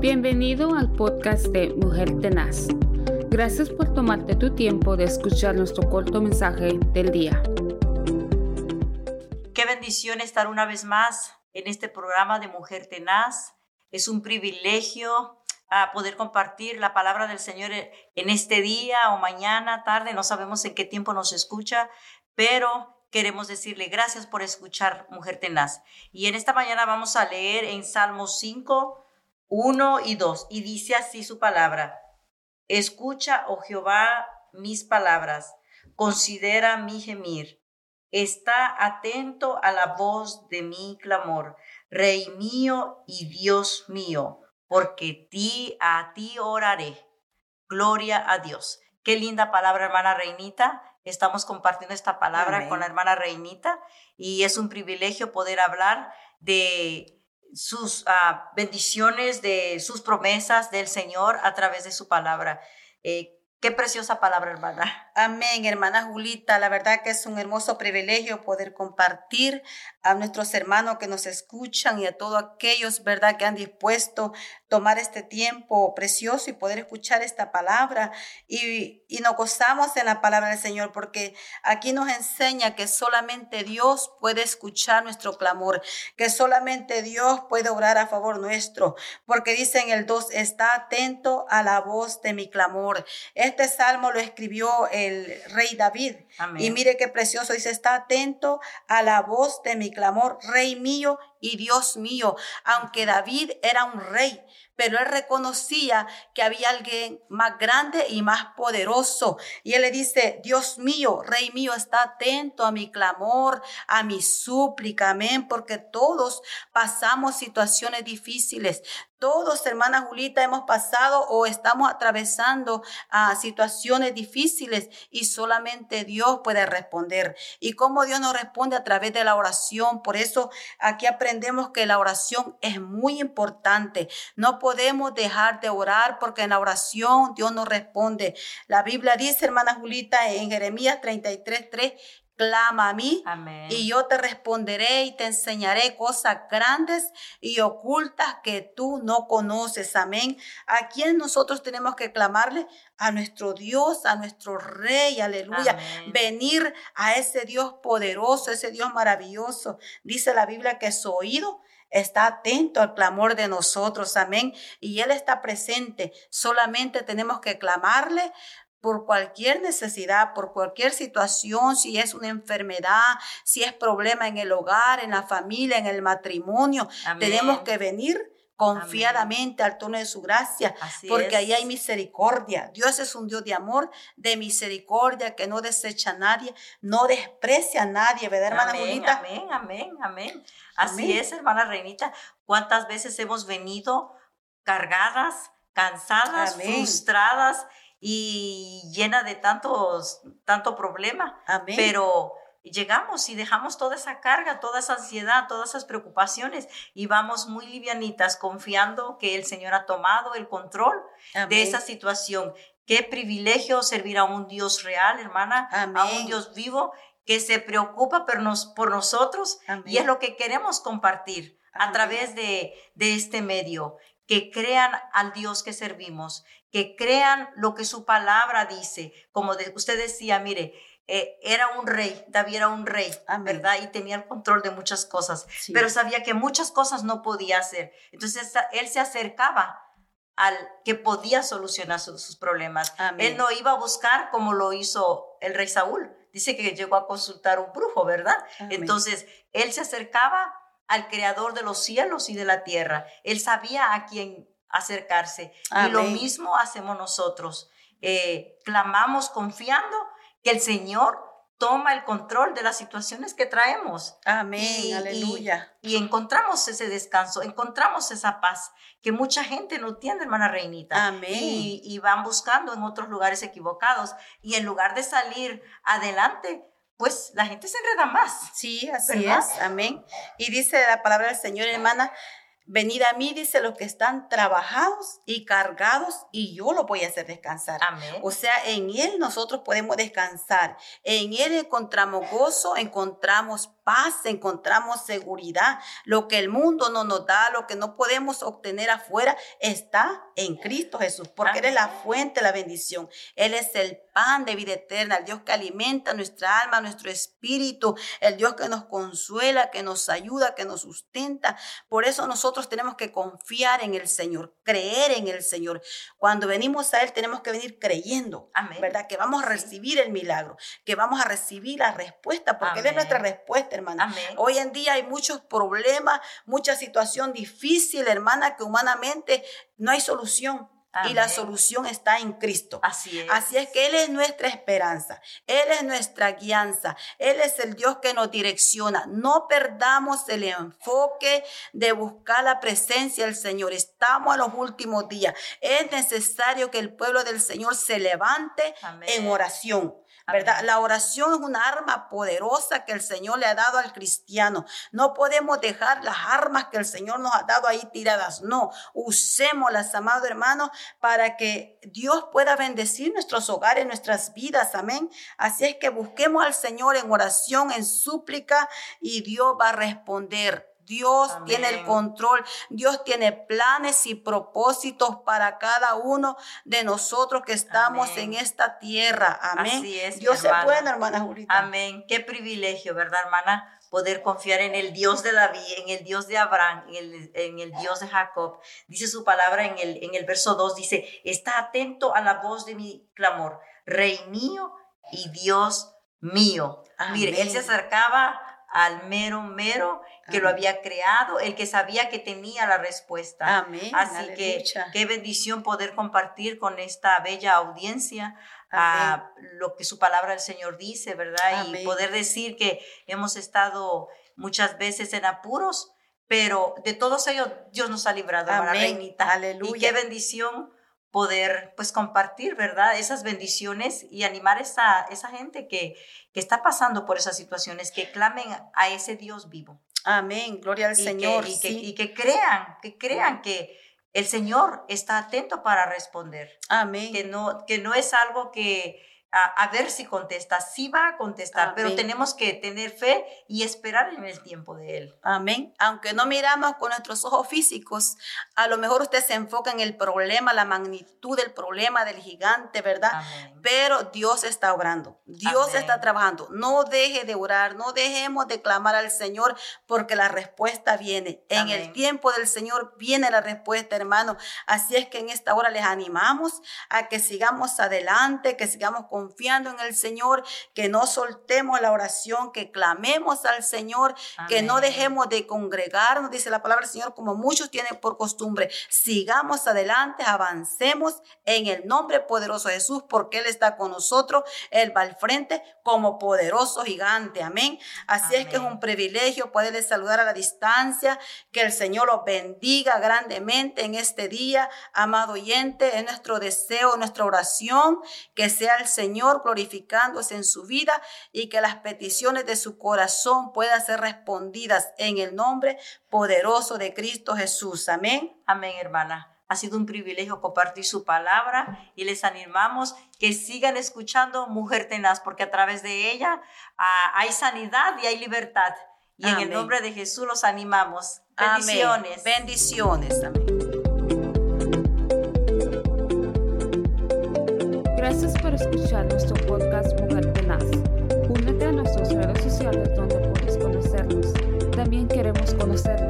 Bienvenido al podcast de Mujer Tenaz. Gracias por tomarte tu tiempo de escuchar nuestro corto mensaje del día. Qué bendición estar una vez más en este programa de Mujer Tenaz. Es un privilegio a poder compartir la palabra del Señor en este día o mañana, tarde, no sabemos en qué tiempo nos escucha, pero queremos decirle gracias por escuchar Mujer Tenaz. Y en esta mañana vamos a leer en Salmos 5, 1 y 2, y dice así su palabra. Escucha, oh Jehová, mis palabras, considera mi gemir. Está atento a la voz de mi clamor, Rey mío y Dios mío porque ti, a ti oraré. Gloria a Dios. Qué linda palabra, hermana Reinita. Estamos compartiendo esta palabra con la hermana Reinita y es un privilegio poder hablar de sus ah, bendiciones, de sus promesas del Señor a través de su palabra. Eh, Qué preciosa palabra, hermana. Amén, hermana Julita. La verdad que es un hermoso privilegio poder compartir a nuestros hermanos que nos escuchan y a todos aquellos, ¿verdad?, que han dispuesto tomar este tiempo precioso y poder escuchar esta palabra. Y, y nos gozamos en la palabra del Señor porque aquí nos enseña que solamente Dios puede escuchar nuestro clamor, que solamente Dios puede obrar a favor nuestro, porque dice en el 2, está atento a la voz de mi clamor. Este salmo lo escribió el rey David. Y mire qué precioso, dice, está atento a la voz de mi clamor, rey mío y Dios mío. Aunque David era un rey, pero él reconocía que había alguien más grande y más poderoso. Y él le dice, Dios mío, Rey mío, está atento a mi clamor, a mi súplica, amén, porque todos pasamos situaciones difíciles. Todos, hermana Julita, hemos pasado o estamos atravesando a situaciones difíciles y solamente Dios puede responder. Y cómo Dios nos responde a través de la oración. Por eso aquí aprendemos que la oración es muy importante. No podemos dejar de orar porque en la oración Dios nos responde. La Biblia dice, hermana Julita, en Jeremías 33, 3, clama a mí y yo te responderé y te enseñaré cosas grandes y ocultas que tú no conoces. Amén. ¿A quién nosotros tenemos que clamarle? A nuestro Dios, a nuestro Rey, aleluya. Venir a ese Dios poderoso, ese Dios maravilloso. Dice la Biblia que su oído está atento al clamor de nosotros, amén. Y Él está presente. Solamente tenemos que clamarle por cualquier necesidad, por cualquier situación, si es una enfermedad, si es problema en el hogar, en la familia, en el matrimonio, tenemos que venir confiadamente al tono de su gracia, porque ahí hay misericordia. Dios es un Dios de amor, de misericordia, que no desecha a nadie, no desprecia a nadie, ¿verdad, hermana amén, Amén, amén, amén. Así es, hermana Reinita. ¿Cuántas veces hemos venido cargadas, cansadas, frustradas? Y llena de tantos, tanto problema. Pero llegamos y dejamos toda esa carga, toda esa ansiedad, todas esas preocupaciones y vamos muy livianitas confiando que el Señor ha tomado el control de esa situación. Qué privilegio servir a un Dios real, hermana, a un Dios vivo que se preocupa por, nos, por nosotros y es lo que queremos compartir a través de, de este medio que crean al Dios que servimos, que crean lo que su palabra dice. Como usted decía, mire, eh, era un rey, David era un rey, ¿verdad? Y tenía el control de muchas cosas, pero sabía que muchas cosas no podía hacer. Entonces él se acercaba al que podía solucionar sus, problemas. Él no iba a buscar como lo hizo el rey Saúl. Dice que llegó a consultar un brujo, ¿verdad? Entonces él se acercaba al creador de los cielos y de la tierra. Él sabía a quién acercarse. Y lo mismo hacemos nosotros. Eh, clamamos confiando que el Señor toma el control de las situaciones que traemos. Amén, aleluya. Y, encontramos ese descanso, encontramos esa paz que mucha gente no tiene, hermana Reinita. Amén. Y, van buscando en otros lugares equivocados. Y en lugar de salir adelante, pues la gente se enreda más. Sí, así es. Amén. Y dice la palabra del Señor, hermana, Venid a mí, dice, los que están trabajados y cargados, y yo los voy a hacer descansar. O sea, en Él nosotros podemos descansar. En Él encontramos gozo, encontramos paz, encontramos seguridad. Lo que el mundo no nos da, lo que no podemos obtener afuera, está en Cristo Jesús, porque Él es la fuente de la bendición. Él es el pan de vida eterna, el Dios que alimenta nuestra alma, nuestro espíritu, el Dios que nos consuela, que nos ayuda, que nos sustenta. Por eso nosotros tenemos que confiar en el Señor, creer en el Señor. Cuando venimos a Él tenemos que venir creyendo, ¿verdad? Que vamos a recibir el milagro, que vamos a recibir la respuesta, porque Él es nuestra respuesta, hermana. Hoy en día hay muchos problemas, mucha situación difícil, hermana, que humanamente no hay solución. Y la solución está en Cristo. Así es. Así es que Él es nuestra esperanza. Él es nuestra guianza. Él es el Dios que nos direcciona. No perdamos el enfoque de buscar la presencia del Señor. Estamos en los últimos días. Es necesario que el pueblo del Señor se levante en oración. ¿verdad? La oración es una arma poderosa que el Señor le ha dado al cristiano. No podemos dejar las armas que el Señor nos ha dado ahí tiradas. No, usémoslas, amado hermano, para que Dios pueda bendecir nuestros hogares, nuestras vidas. Amén. Así es que busquemos al Señor en oración, en súplica, y Dios va a responder. Dios tiene el control. Dios tiene planes y propósitos para cada uno de nosotros que estamos en esta tierra. Amén. Así es, Dios es bueno, hermana Jurita. Amén. Qué privilegio, ¿verdad, hermana? Poder confiar en el Dios de David, en el Dios de Abraham, en el, en el Dios de Jacob. Dice su palabra en el, en el verso 2, dice, está atento a la voz de mi clamor, Rey mío y Dios mío. Mire, él se acercaba al mero mero que lo había creado, el que sabía que tenía la respuesta. Amén. Así que qué bendición poder compartir con esta bella audiencia a lo que su palabra del Señor dice, ¿verdad? Y poder decir que hemos estado muchas veces en apuros, pero de todos ellos Dios nos ha librado, Amén. reinita. Aleluya. Y qué bendición poder pues compartir, ¿verdad? Esas bendiciones y animar a esa, esa gente que, que está pasando por esas situaciones, que clamen a ese Dios vivo. Amén, gloria al Señor. y, que, y, que, crean, que crean que el Señor está atento para responder. Amén. Que no, que no es algo que, a, ver si contesta. Sí va a contestar, pero tenemos que tener fe y esperar en el tiempo de Él. Amén. Aunque no miramos con nuestros ojos físicos, a lo mejor usted se enfoca en el problema, la magnitud del problema del gigante, ¿verdad? Pero Dios está obrando, Dios está trabajando. No deje de orar, no dejemos de clamar al Señor porque la respuesta viene. En el tiempo del Señor viene la respuesta, hermano. Así es que en esta hora les animamos a que sigamos adelante, que sigamos con confiando en el Señor, que no soltemos la oración, que clamemos al Señor, que no dejemos de congregarnos, dice la palabra del Señor, como muchos tienen por costumbre. Sigamos adelante, avancemos en el nombre poderoso de Jesús, porque Él está con nosotros, Él va al frente como poderoso gigante. Amén. Así es que es un privilegio poderles saludar a la distancia, que el Señor los bendiga grandemente en este día, amado oyente, es nuestro deseo, nuestra oración, que sea el Señor Señor glorificándose en su vida y que las peticiones de su corazón puedan ser respondidas en el nombre poderoso de Cristo Jesús. Amén. Amén, hermana. Ha sido un privilegio compartir su palabra y les animamos que sigan escuchando Mujer Tenaz, porque a través de ella ah, hay sanidad y hay libertad. Y en el nombre de Jesús los animamos. Bendiciones. Bendiciones. Amén. Gracias por escuchar nuestro podcast Mujer Tenaz. Únete a nuestras redes sociales donde puedes conocernos. También queremos conocerte.